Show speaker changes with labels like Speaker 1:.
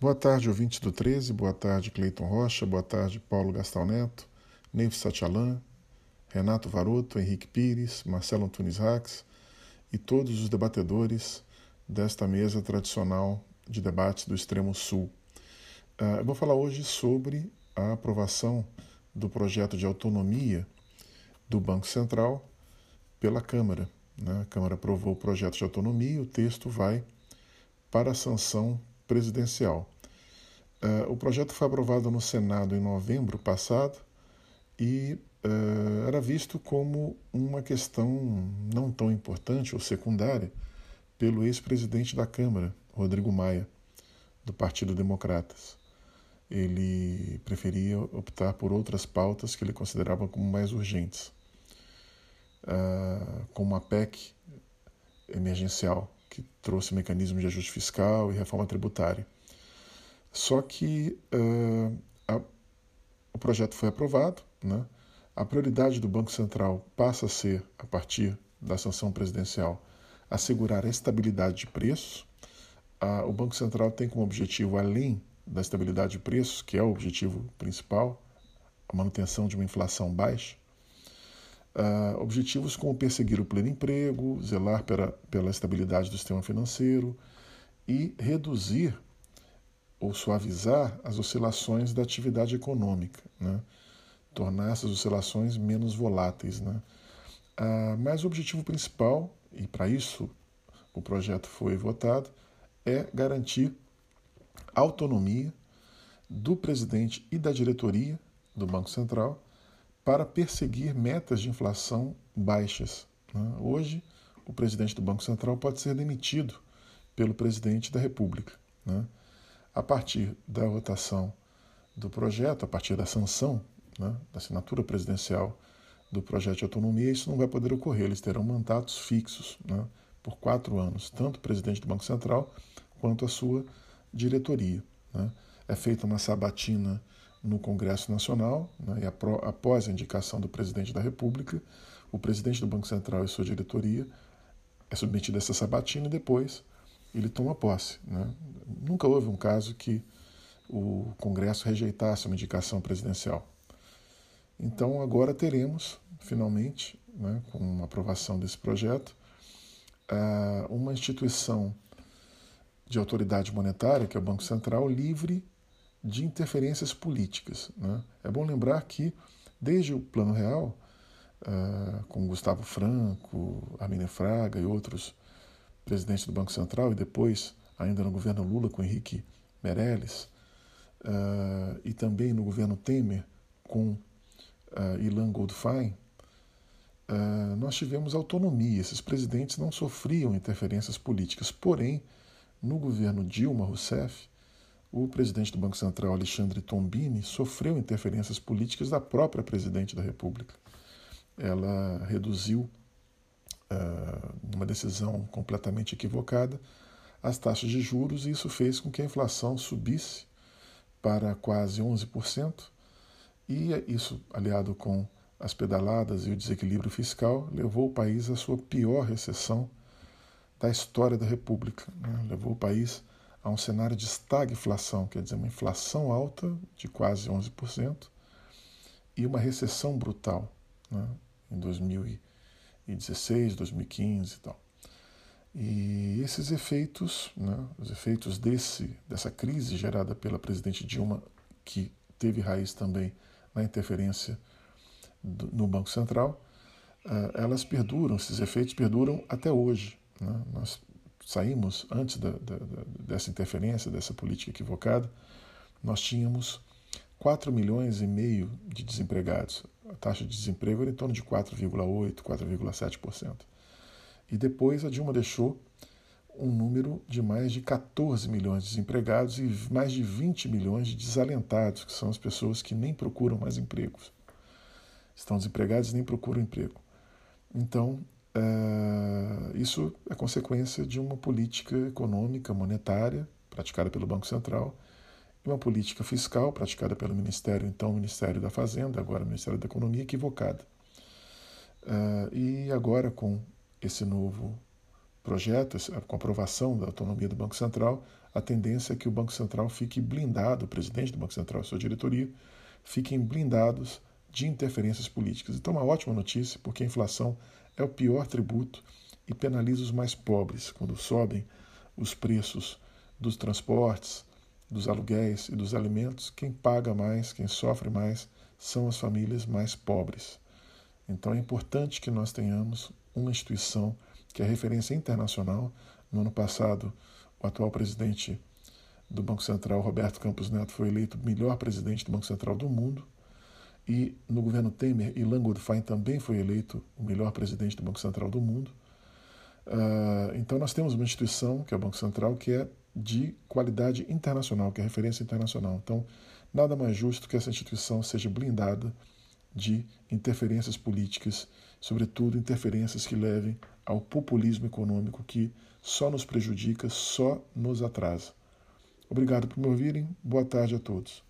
Speaker 1: Boa tarde, ouvintes do 13, boa tarde, Cleiton Rocha, boa tarde, Paulo Gastal Neto, Neiv Satialan, Renato Varoto, Henrique Pires, Marcelo Antunes Rax e todos os debatedores desta mesa tradicional de debates do Extremo Sul. Uh, eu vou falar hoje sobre a aprovação do projeto de autonomia do Banco Central pela Câmara. Né? A Câmara aprovou o projeto de autonomia e o texto vai para a sanção presidencial. Uh, o projeto foi aprovado no Senado em novembro passado e uh, era visto como uma questão não tão importante ou secundária pelo ex-presidente da Câmara, Rodrigo Maia, do Partido Democratas. Ele preferia optar por outras pautas que ele considerava como mais urgentes, uh, como a PEC emergencial, que trouxe mecanismos de ajuste fiscal e reforma tributária. Só que uh, a, o projeto foi aprovado, né? a prioridade do Banco Central passa a ser, a partir da sanção presidencial, assegurar a estabilidade de preços. O Banco Central tem como objetivo, além da estabilidade de preços, que é o objetivo principal, a manutenção de uma inflação baixa, Uh, objetivos como perseguir o pleno emprego, zelar pela, pela estabilidade do sistema financeiro e reduzir ou suavizar as oscilações da atividade econômica, né? tornar essas oscilações menos voláteis. Né? Uh, mas o objetivo principal, e para isso o projeto foi votado, é garantir autonomia do presidente e da diretoria do Banco Central para perseguir metas de inflação baixas. Né? Hoje, o presidente do Banco Central pode ser demitido pelo presidente da República. Né? A partir da votação do projeto, a partir da sanção, né, da assinatura presidencial do projeto de autonomia, isso não vai poder ocorrer. Eles terão mandatos fixos por quatro anos, tanto o presidente do Banco Central quanto a sua diretoria. É feita uma sabatina no Congresso Nacional, né, e após a indicação do presidente da República, o presidente do Banco Central e sua diretoria é submetido a essa sabatina e depois ele toma posse. Né? Nunca houve um caso que o Congresso rejeitasse uma indicação presidencial. Então agora teremos, finalmente, né, com a aprovação desse projeto, uma instituição de autoridade monetária, que é o Banco Central, livre de interferências políticas. Né? É bom lembrar que, desde o Plano Real, uh, com Gustavo Franco, Arminia Fraga e outros presidentes do Banco Central, e depois, ainda no governo Lula, com Henrique Meirelles, uh, e também no governo Temer, com uh, Ilan Goldfein, uh, nós tivemos autonomia. Esses presidentes não sofriam interferências políticas. Porém, no governo Dilma Rousseff, o presidente do Banco Central, Alexandre Tombini, sofreu interferências políticas da própria presidente da República. Ela reduziu, uh, numa decisão completamente equivocada, as taxas de juros e isso fez com que a inflação subisse para quase 11%. E isso, aliado com as pedaladas e o desequilíbrio fiscal, levou o país à sua pior recessão da história da República. Né? Levou o país a um cenário de estagflação, quer dizer, uma inflação alta de quase 11% e uma recessão brutal né, em 2016, 2015 e tal. E esses efeitos, né, os efeitos desse, dessa crise gerada pela presidente Dilma, que teve raiz também na interferência do, no Banco Central, uh, elas perduram, esses efeitos perduram até hoje. Né? Nós saímos antes da, da, dessa interferência, dessa política equivocada, nós tínhamos 4 milhões e meio de desempregados. A taxa de desemprego era em torno de 4,8%, 4,7%. E depois a Dilma deixou um número de mais de 14 milhões de desempregados e mais de 20 milhões de desalentados, que são as pessoas que nem procuram mais empregos. Estão desempregados e nem procuram emprego. Então, é, isso é consequência de uma política econômica, monetária, praticada pelo Banco Central, e uma política fiscal, praticada pelo Ministério, então Ministério da Fazenda, agora Ministério da Economia, equivocada. É, e agora, com esse novo projeto, com a aprovação da autonomia do Banco Central, a tendência é que o Banco Central fique blindado, o presidente do Banco Central e sua diretoria fiquem blindados de interferências políticas. Então, uma ótima notícia, porque a inflação é o pior tributo e penaliza os mais pobres. Quando sobem os preços dos transportes, dos aluguéis e dos alimentos, quem paga mais, quem sofre mais, são as famílias mais pobres. Então é importante que nós tenhamos uma instituição que é referência internacional. No ano passado, o atual presidente do Banco Central, Roberto Campos Neto, foi eleito melhor presidente do Banco Central do mundo. E no governo Temer, Ilan Goldfein também foi eleito o melhor presidente do Banco Central do mundo. Uh, então nós temos uma instituição, que é o Banco Central, que é de qualidade internacional, que é referência internacional. Então, nada mais justo que essa instituição seja blindada de interferências políticas, sobretudo interferências que levem ao populismo econômico que só nos prejudica, só nos atrasa. Obrigado por me ouvirem. Boa tarde a todos.